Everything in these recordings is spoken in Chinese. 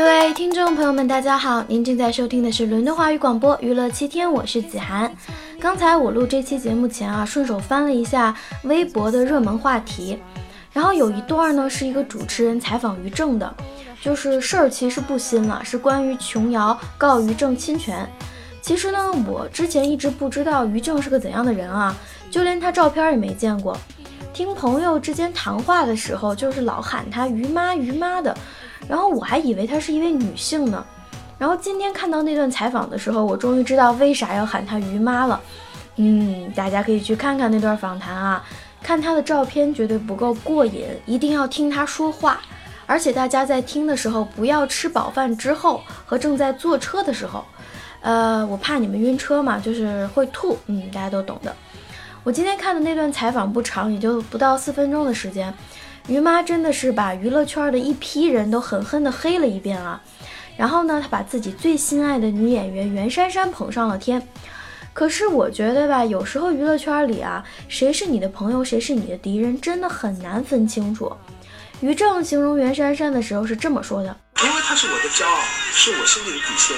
各位听众朋友们，大家好，您正在收听的是伦敦华语广播娱乐七天，我是子涵。刚才我录这期节目前啊，顺手翻了一下微博的热门话题，然后有一段呢是一个主持人采访于正的，就是事儿其实不新了，是关于琼瑶告于正侵权。其实呢，我之前一直不知道于正是个怎样的人啊，就连他照片也没见过。听朋友之间谈话的时候，就是老喊他于妈于妈的。然后我还以为她是一位女性呢，然后今天看到那段采访的时候，我终于知道为啥要喊她于妈了。嗯，大家可以去看看那段访谈啊，看她的照片绝对不够过瘾，一定要听她说话。而且大家在听的时候，不要吃饱饭之后和正在坐车的时候，呃，我怕你们晕车嘛，就是会吐。嗯，大家都懂的。我今天看的那段采访不长，也就不到四分钟的时间。于妈真的是把娱乐圈的一批人都狠狠地黑了一遍啊！然后呢，她把自己最心爱的女演员袁姗姗捧上了天。可是我觉得吧，有时候娱乐圈里啊，谁是你的朋友，谁是你的敌人，真的很难分清楚。于正形容袁姗姗的时候是这么说的：“因为她是我的骄傲，是我心里的底线。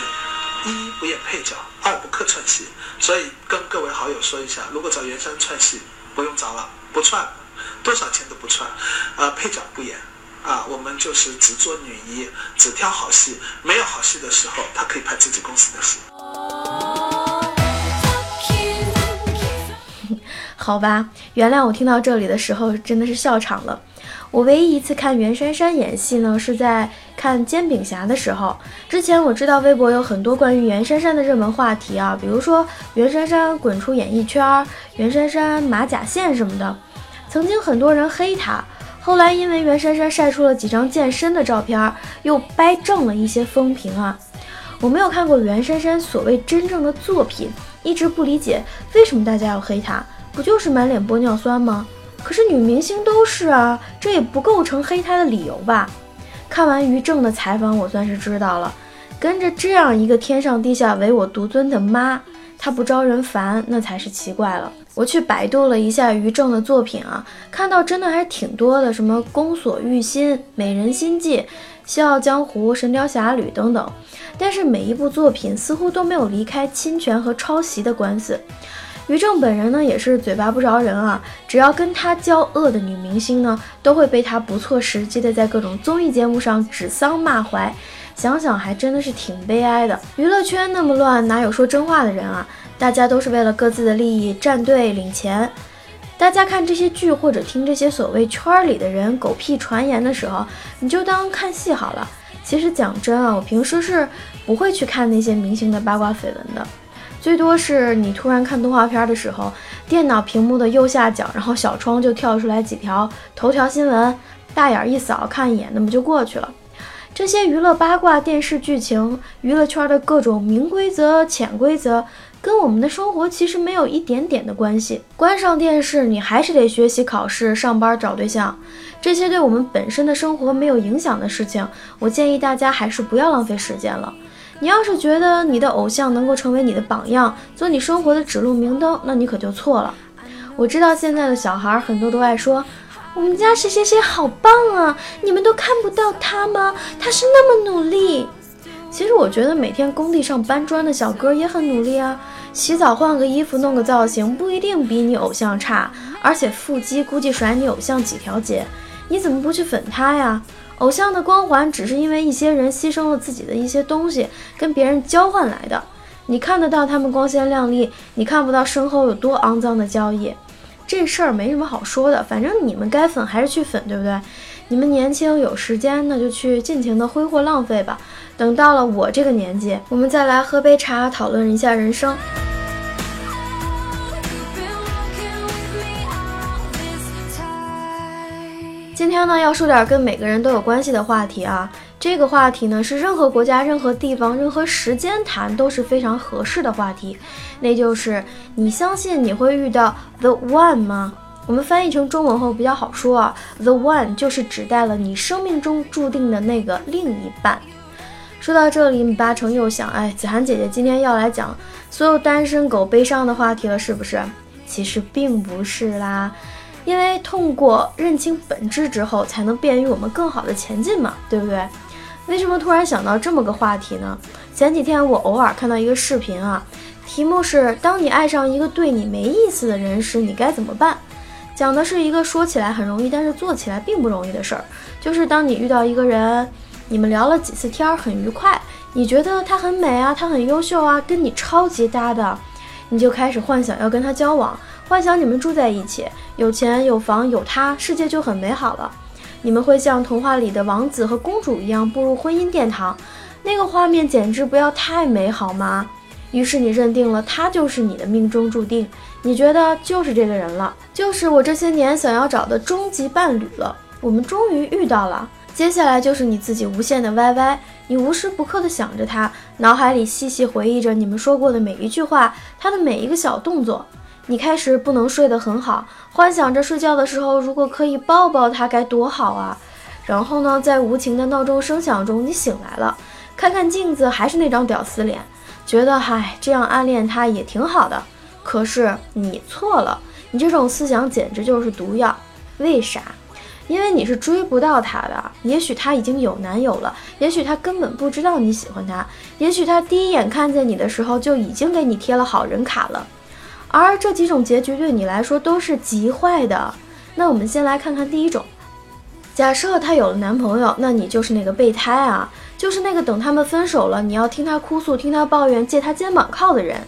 一不演配角，二不客串戏。所以跟各位好友说一下，如果找袁姗串戏，不用找了，不串。”多少钱都不穿，呃，配角不演，啊，我们就是只做女一，只挑好戏，没有好戏的时候，她可以拍自己公司的戏。好吧，原谅我听到这里的时候真的是笑场了。我唯一一次看袁姗姗演戏呢，是在看《煎饼侠》的时候。之前我知道微博有很多关于袁姗姗的热门话题啊，比如说袁姗姗滚出演艺圈，袁姗姗马甲线什么的。曾经很多人黑她，后来因为袁姗姗晒出了几张健身的照片，又掰正了一些风评啊。我没有看过袁姗姗所谓真正的作品，一直不理解为什么大家要黑她，不就是满脸玻尿酸吗？可是女明星都是啊，这也不构成黑她的理由吧？看完于正的采访，我算是知道了，跟着这样一个天上地下唯我独尊的妈。她不招人烦，那才是奇怪了。我去百度了一下于正的作品啊，看到真的还是挺多的，什么《宫锁玉心》《美人心计》《笑傲江湖》《神雕侠侣》等等。但是每一部作品似乎都没有离开侵权和抄袭的官司。于正本人呢，也是嘴巴不饶人啊，只要跟他交恶的女明星呢，都会被他不错时机的在各种综艺节目上指桑骂槐。想想还真的是挺悲哀的。娱乐圈那么乱，哪有说真话的人啊？大家都是为了各自的利益站队领钱。大家看这些剧或者听这些所谓圈里的人狗屁传言的时候，你就当看戏好了。其实讲真啊，我平时是不会去看那些明星的八卦绯闻的，最多是你突然看动画片的时候，电脑屏幕的右下角，然后小窗就跳出来几条头条新闻，大眼一扫看一眼，那么就过去了。这些娱乐八卦、电视剧情、娱乐圈的各种明规则、潜规则，跟我们的生活其实没有一点点的关系。关上电视，你还是得学习、考试、上班、找对象，这些对我们本身的生活没有影响的事情，我建议大家还是不要浪费时间了。你要是觉得你的偶像能够成为你的榜样，做你生活的指路明灯，那你可就错了。我知道现在的小孩很多都爱说。我们家谁谁谁好棒啊！你们都看不到他吗？他是那么努力。其实我觉得每天工地上搬砖的小哥也很努力啊。洗澡换个衣服弄个造型，不一定比你偶像差。而且腹肌估计甩你偶像几条街。你怎么不去粉他呀？偶像的光环只是因为一些人牺牲了自己的一些东西，跟别人交换来的。你看得到他们光鲜亮丽，你看不到身后有多肮脏的交易。这事儿没什么好说的，反正你们该粉还是去粉，对不对？你们年轻有时间，那就去尽情的挥霍浪费吧。等到了我这个年纪，我们再来喝杯茶，讨论一下人生。今天呢，要说点跟每个人都有关系的话题啊。这个话题呢，是任何国家、任何地方、任何时间谈都是非常合适的话题，那就是你相信你会遇到 the one 吗？我们翻译成中文后比较好说啊，the one 就是指代了你生命中注定的那个另一半。说到这里，你八成又想，哎，子涵姐姐今天要来讲所有单身狗悲伤的话题了，是不是？其实并不是啦，因为通过认清本质之后，才能便于我们更好的前进嘛，对不对？为什么突然想到这么个话题呢？前几天我偶尔看到一个视频啊，题目是“当你爱上一个对你没意思的人时，你该怎么办”。讲的是一个说起来很容易，但是做起来并不容易的事儿，就是当你遇到一个人，你们聊了几次天儿很愉快，你觉得他很美啊，他很优秀啊，跟你超级搭的，你就开始幻想要跟他交往，幻想你们住在一起，有钱有房有他，世界就很美好了。你们会像童话里的王子和公主一样步入婚姻殿堂，那个画面简直不要太美好吗？于是你认定了他就是你的命中注定，你觉得就是这个人了，就是我这些年想要找的终极伴侣了。我们终于遇到了，接下来就是你自己无限的 YY，你无时不刻的想着他，脑海里细细回忆着你们说过的每一句话，他的每一个小动作。你开始不能睡得很好，幻想着睡觉的时候如果可以抱抱他该多好啊！然后呢，在无情的闹钟声响中，你醒来了，看看镜子，还是那张屌丝脸，觉得嗨，这样暗恋他也挺好的。可是你错了，你这种思想简直就是毒药。为啥？因为你是追不到他的。也许他已经有男友了，也许他根本不知道你喜欢他，也许他第一眼看见你的时候就已经给你贴了好人卡了。而这几种结局对你来说都是极坏的。那我们先来看看第一种。假设她有了男朋友，那你就是那个备胎啊，就是那个等他们分手了，你要听他哭诉、听他抱怨、借他肩膀靠的人。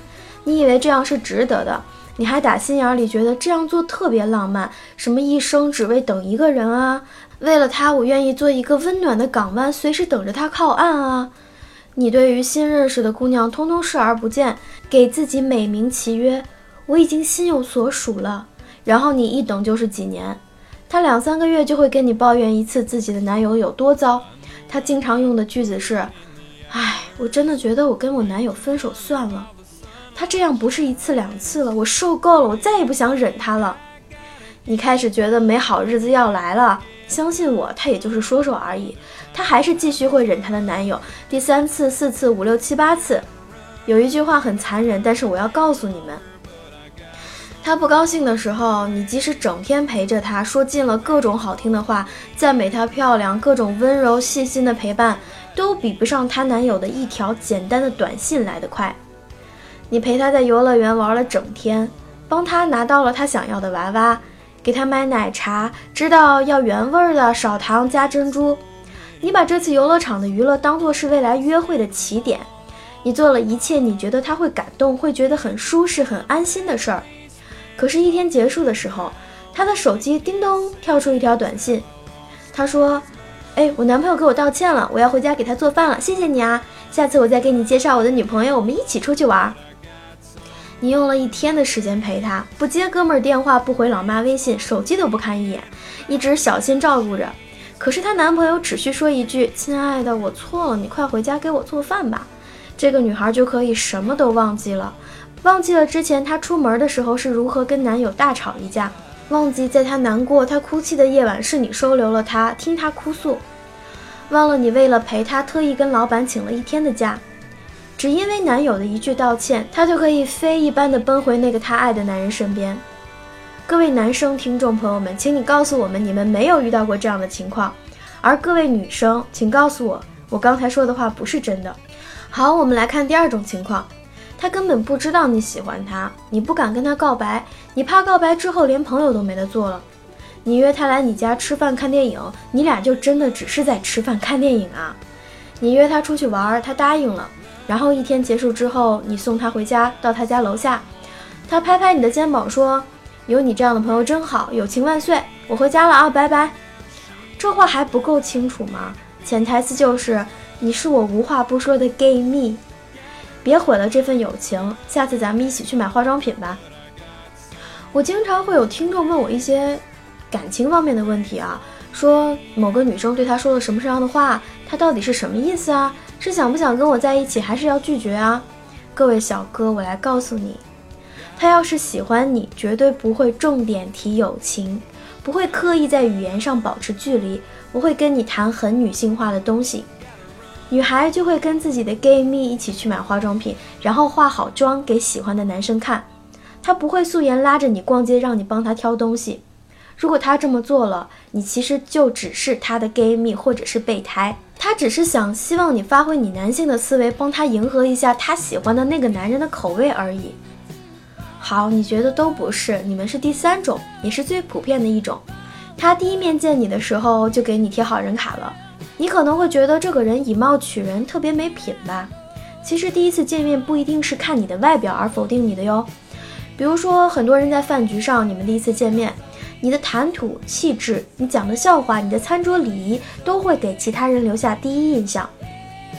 你以为这样是值得的，你还打心眼里觉得这样做特别浪漫，什么一生只为等一个人啊，为了他我愿意做一个温暖的港湾，随时等着他靠岸啊。你对于新认识的姑娘通通视而不见，给自己美名其曰。我已经心有所属了，然后你一等就是几年，她两三个月就会跟你抱怨一次自己的男友有多糟。她经常用的句子是：“唉，我真的觉得我跟我男友分手算了。他这样不是一次两次了，我受够了，我再也不想忍他了。”你开始觉得没好日子要来了，相信我，他也就是说说而已，他还是继续会忍他的男友，第三次、四次、五六七八次。有一句话很残忍，但是我要告诉你们。他不高兴的时候，你即使整天陪着他，说尽了各种好听的话，赞美她漂亮，各种温柔细心的陪伴，都比不上她男友的一条简单的短信来得快。你陪他在游乐园玩了整天，帮他拿到了他想要的娃娃，给他买奶茶，知道要原味的，少糖加珍珠。你把这次游乐场的娱乐当做是未来约会的起点，你做了一切你觉得他会感动，会觉得很舒适、很安心的事儿。可是，一天结束的时候，他的手机叮咚跳出一条短信。他说：“哎，我男朋友给我道歉了，我要回家给他做饭了。谢谢你啊，下次我再给你介绍我的女朋友，我们一起出去玩。”你用了一天的时间陪他，不接哥们儿电话，不回老妈微信，手机都不看一眼，一直小心照顾着。可是她男朋友只需说一句：“亲爱的，我错了，你快回家给我做饭吧。”这个女孩就可以什么都忘记了。忘记了之前她出门的时候是如何跟男友大吵一架，忘记在她难过、她哭泣的夜晚是你收留了她，听她哭诉，忘了你为了陪她特意跟老板请了一天的假，只因为男友的一句道歉，她就可以飞一般的奔回那个她爱的男人身边。各位男生听众朋友们，请你告诉我们你们没有遇到过这样的情况，而各位女生，请告诉我，我刚才说的话不是真的。好，我们来看第二种情况。他根本不知道你喜欢他，你不敢跟他告白，你怕告白之后连朋友都没得做了。你约他来你家吃饭看电影，你俩就真的只是在吃饭看电影啊？你约他出去玩，他答应了，然后一天结束之后，你送他回家，到他家楼下，他拍拍你的肩膀说：“有你这样的朋友真好，友情万岁，我回家了啊，拜拜。”这话还不够清楚吗？潜台词就是你是我无话不说的 gay 蜜。别毁了这份友情，下次咱们一起去买化妆品吧。我经常会有听众问我一些感情方面的问题啊，说某个女生对他说了什么样的话，他到底是什么意思啊？是想不想跟我在一起，还是要拒绝啊？各位小哥，我来告诉你，他要是喜欢你，绝对不会重点提友情，不会刻意在语言上保持距离，不会跟你谈很女性化的东西。女孩就会跟自己的 gay 蜜一起去买化妆品，然后化好妆给喜欢的男生看。她不会素颜拉着你逛街，让你帮她挑东西。如果他这么做了，你其实就只是他的 gay 蜜或者是备胎，他只是想希望你发挥你男性的思维，帮他迎合一下他喜欢的那个男人的口味而已。好，你觉得都不是，你们是第三种，也是最普遍的一种。他第一面见你的时候就给你贴好人卡了，你可能会觉得这个人以貌取人，特别没品吧？其实第一次见面不一定是看你的外表而否定你的哟。比如说，很多人在饭局上，你们第一次见面，你的谈吐、气质、你讲的笑话、你的餐桌礼仪，都会给其他人留下第一印象。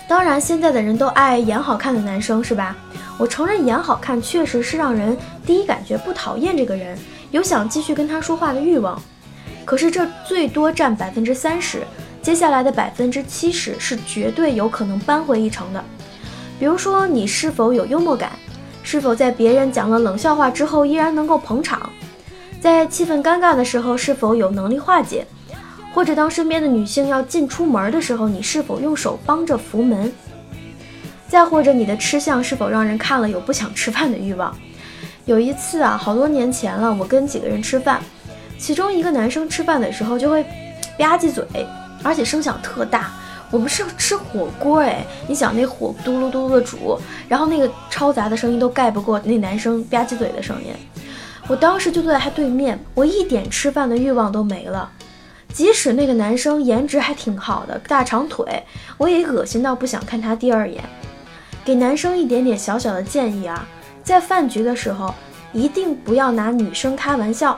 当然，现在的人都爱演好看的男生，是吧？我承认演好看确实是让人第一感觉不讨厌这个人，有想继续跟他说话的欲望。可是这最多占百分之三十，接下来的百分之七十是绝对有可能扳回一城的。比如说，你是否有幽默感？是否在别人讲了冷笑话之后依然能够捧场？在气氛尴尬的时候，是否有能力化解？或者当身边的女性要进出门的时候，你是否用手帮着扶门？再或者你的吃相是否让人看了有不想吃饭的欲望？有一次啊，好多年前了，我跟几个人吃饭，其中一个男生吃饭的时候就会吧唧嘴，而且声响特大。我们是吃火锅哎，你想那火嘟噜嘟噜的煮，然后那个嘈杂的声音都盖不过那男生吧唧嘴的声音。我当时就坐在他对面，我一点吃饭的欲望都没了。即使那个男生颜值还挺好的，大长腿，我也恶心到不想看他第二眼。给男生一点点小小的建议啊，在饭局的时候一定不要拿女生开玩笑。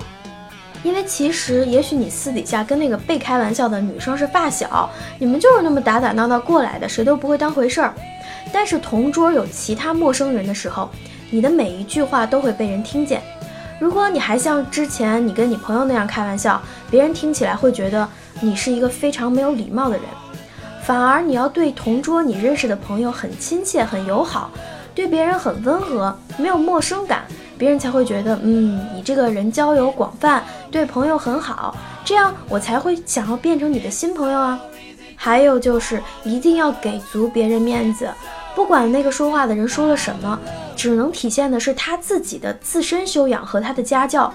因为其实，也许你私底下跟那个被开玩笑的女生是发小，你们就是那么打打闹闹过来的，谁都不会当回事儿。但是同桌有其他陌生人的时候，你的每一句话都会被人听见。如果你还像之前你跟你朋友那样开玩笑，别人听起来会觉得你是一个非常没有礼貌的人。反而你要对同桌你认识的朋友很亲切、很友好，对别人很温和，没有陌生感。别人才会觉得，嗯，你这个人交友广泛，对朋友很好，这样我才会想要变成你的新朋友啊。还有就是一定要给足别人面子，不管那个说话的人说了什么，只能体现的是他自己的自身修养和他的家教。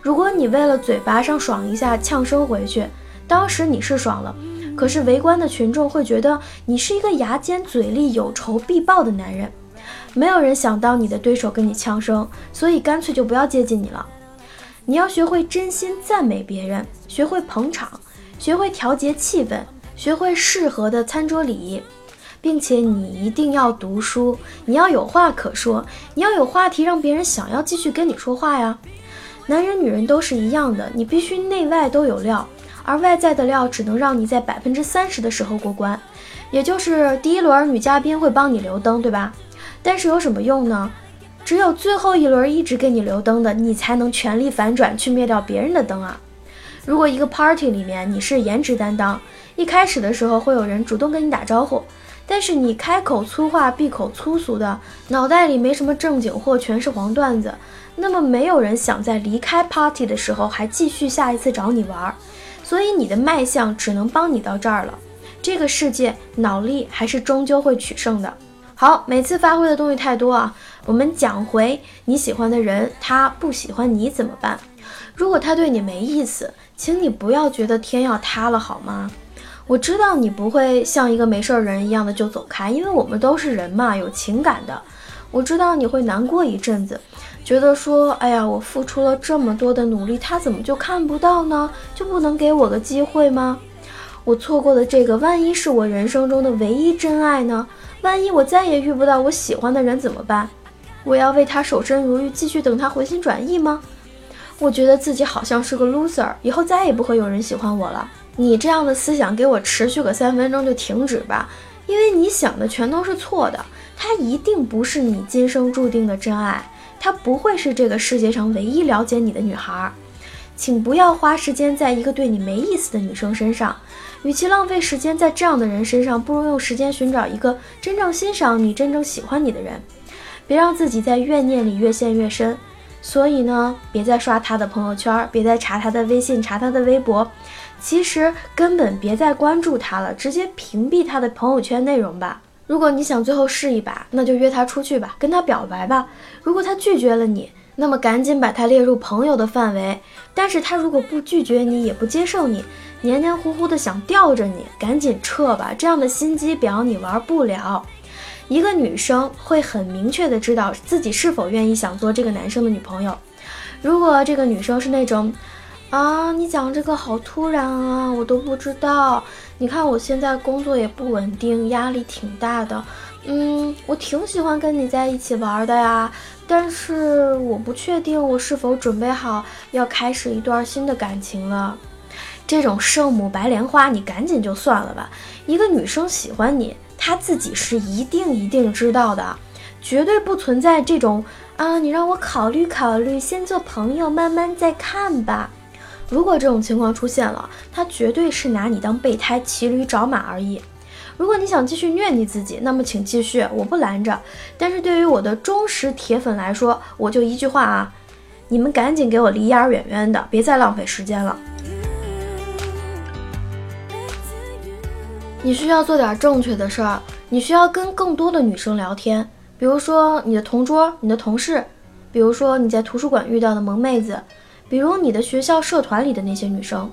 如果你为了嘴巴上爽一下呛声回去，当时你是爽了，可是围观的群众会觉得你是一个牙尖嘴利、有仇必报的男人。没有人想当你的对手跟你呛声，所以干脆就不要接近你了。你要学会真心赞美别人，学会捧场，学会调节气氛，学会适合的餐桌礼仪，并且你一定要读书，你要有话可说，你要有话题让别人想要继续跟你说话呀。男人女人都是一样的，你必须内外都有料，而外在的料只能让你在百分之三十的时候过关，也就是第一轮女嘉宾会帮你留灯，对吧？但是有什么用呢？只有最后一轮一直给你留灯的，你才能全力反转去灭掉别人的灯啊！如果一个 party 里面你是颜值担当，一开始的时候会有人主动跟你打招呼，但是你开口粗话，闭口粗俗的，脑袋里没什么正经货，全是黄段子，那么没有人想在离开 party 的时候还继续下一次找你玩儿，所以你的卖相只能帮你到这儿了。这个世界脑力还是终究会取胜的。好，每次发挥的东西太多啊，我们讲回你喜欢的人，他不喜欢你怎么办？如果他对你没意思，请你不要觉得天要塌了，好吗？我知道你不会像一个没事人一样的就走开，因为我们都是人嘛，有情感的。我知道你会难过一阵子，觉得说，哎呀，我付出了这么多的努力，他怎么就看不到呢？就不能给我个机会吗？我错过的这个，万一是我人生中的唯一真爱呢？万一我再也遇不到我喜欢的人怎么办？我要为他守身如玉，继续等他回心转意吗？我觉得自己好像是个 loser，以后再也不会有人喜欢我了。你这样的思想给我持续个三分钟就停止吧，因为你想的全都是错的。他一定不是你今生注定的真爱，他不会是这个世界上唯一了解你的女孩。请不要花时间在一个对你没意思的女生身上。与其浪费时间在这样的人身上，不如用时间寻找一个真正欣赏你、真正喜欢你的人。别让自己在怨念里越陷越深。所以呢，别再刷他的朋友圈，别再查他的微信、查他的微博。其实根本别再关注他了，直接屏蔽他的朋友圈内容吧。如果你想最后试一把，那就约他出去吧，跟他表白吧。如果他拒绝了你，那么赶紧把他列入朋友的范围。但是他如果不拒绝你，也不接受你，黏黏糊糊的想吊着你，赶紧撤吧。这样的心机婊你玩不了。一个女生会很明确的知道自己是否愿意想做这个男生的女朋友。如果这个女生是那种，啊，你讲这个好突然啊，我都不知道。你看我现在工作也不稳定，压力挺大的。嗯，我挺喜欢跟你在一起玩的呀，但是我不确定我是否准备好要开始一段新的感情了。这种圣母白莲花，你赶紧就算了吧。一个女生喜欢你。她自己是一定一定知道的，绝对不存在这种啊，你让我考虑考虑，先做朋友，慢慢再看吧。如果这种情况出现了，他绝对是拿你当备胎，骑驴找马而已。如果你想继续虐你自己，那么请继续，我不拦着。但是对于我的忠实铁粉来说，我就一句话啊，你们赶紧给我离眼远远的，别再浪费时间了。你需要做点正确的事儿，你需要跟更多的女生聊天，比如说你的同桌、你的同事，比如说你在图书馆遇到的萌妹子，比如你的学校社团里的那些女生，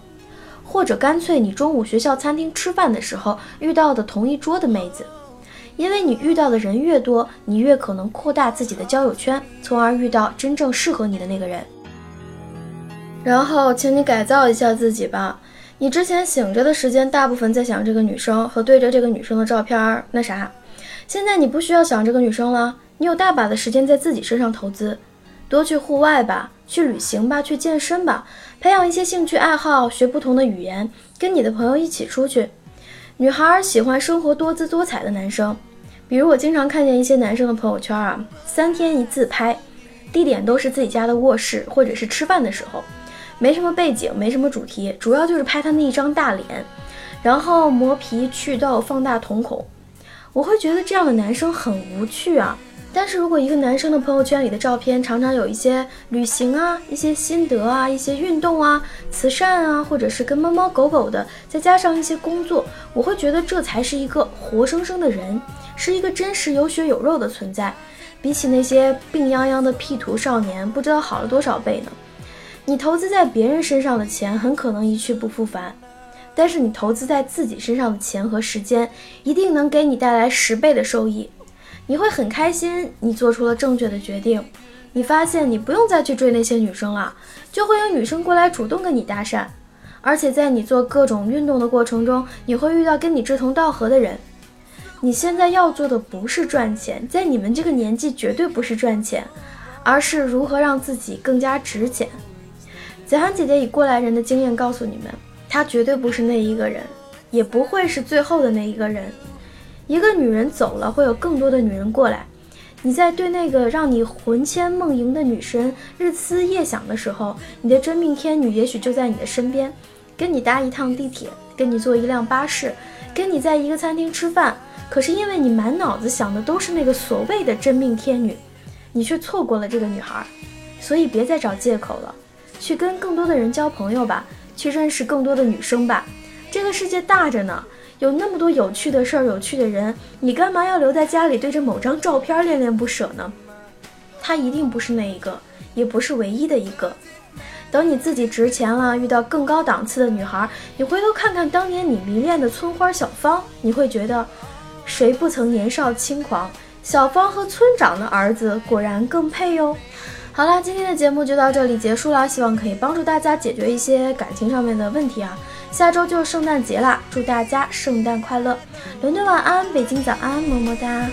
或者干脆你中午学校餐厅吃饭的时候遇到的同一桌的妹子，因为你遇到的人越多，你越可能扩大自己的交友圈，从而遇到真正适合你的那个人。然后，请你改造一下自己吧。你之前醒着的时间，大部分在想这个女生和对着这个女生的照片儿，那啥。现在你不需要想这个女生了，你有大把的时间在自己身上投资，多去户外吧，去旅行吧，去健身吧，培养一些兴趣爱好，学不同的语言，跟你的朋友一起出去。女孩喜欢生活多姿多彩的男生，比如我经常看见一些男生的朋友圈啊，三天一自拍，地点都是自己家的卧室或者是吃饭的时候。没什么背景，没什么主题，主要就是拍他那一张大脸，然后磨皮、祛痘、放大瞳孔。我会觉得这样的男生很无趣啊。但是如果一个男生的朋友圈里的照片常常有一些旅行啊、一些心得啊、一些运动啊、慈善啊，或者是跟猫猫狗狗的，再加上一些工作，我会觉得这才是一个活生生的人，是一个真实有血有肉的存在，比起那些病殃殃的 P 图少年，不知道好了多少倍呢。你投资在别人身上的钱很可能一去不复返，但是你投资在自己身上的钱和时间一定能给你带来十倍的收益。你会很开心，你做出了正确的决定。你发现你不用再去追那些女生了，就会有女生过来主动跟你搭讪。而且在你做各种运动的过程中，你会遇到跟你志同道合的人。你现在要做的不是赚钱，在你们这个年纪绝对不是赚钱，而是如何让自己更加值钱。子涵姐姐以过来人的经验告诉你们，她绝对不是那一个人，也不会是最后的那一个人。一个女人走了，会有更多的女人过来。你在对那个让你魂牵梦萦的女神日思夜想的时候，你的真命天女也许就在你的身边，跟你搭一趟地铁，跟你坐一辆巴士，跟你在一个餐厅吃饭。可是因为你满脑子想的都是那个所谓的真命天女，你却错过了这个女孩。所以别再找借口了。去跟更多的人交朋友吧，去认识更多的女生吧。这个世界大着呢，有那么多有趣的事儿、有趣的人，你干嘛要留在家里对着某张照片恋恋不舍呢？他一定不是那一个，也不是唯一的一个。等你自己值钱了，遇到更高档次的女孩，你回头看看当年你迷恋的村花小芳，你会觉得，谁不曾年少轻狂？小芳和村长的儿子果然更配哟。好啦，今天的节目就到这里结束了，希望可以帮助大家解决一些感情上面的问题啊。下周就是圣诞节啦，祝大家圣诞快乐！伦敦晚安，北京早安，么么哒。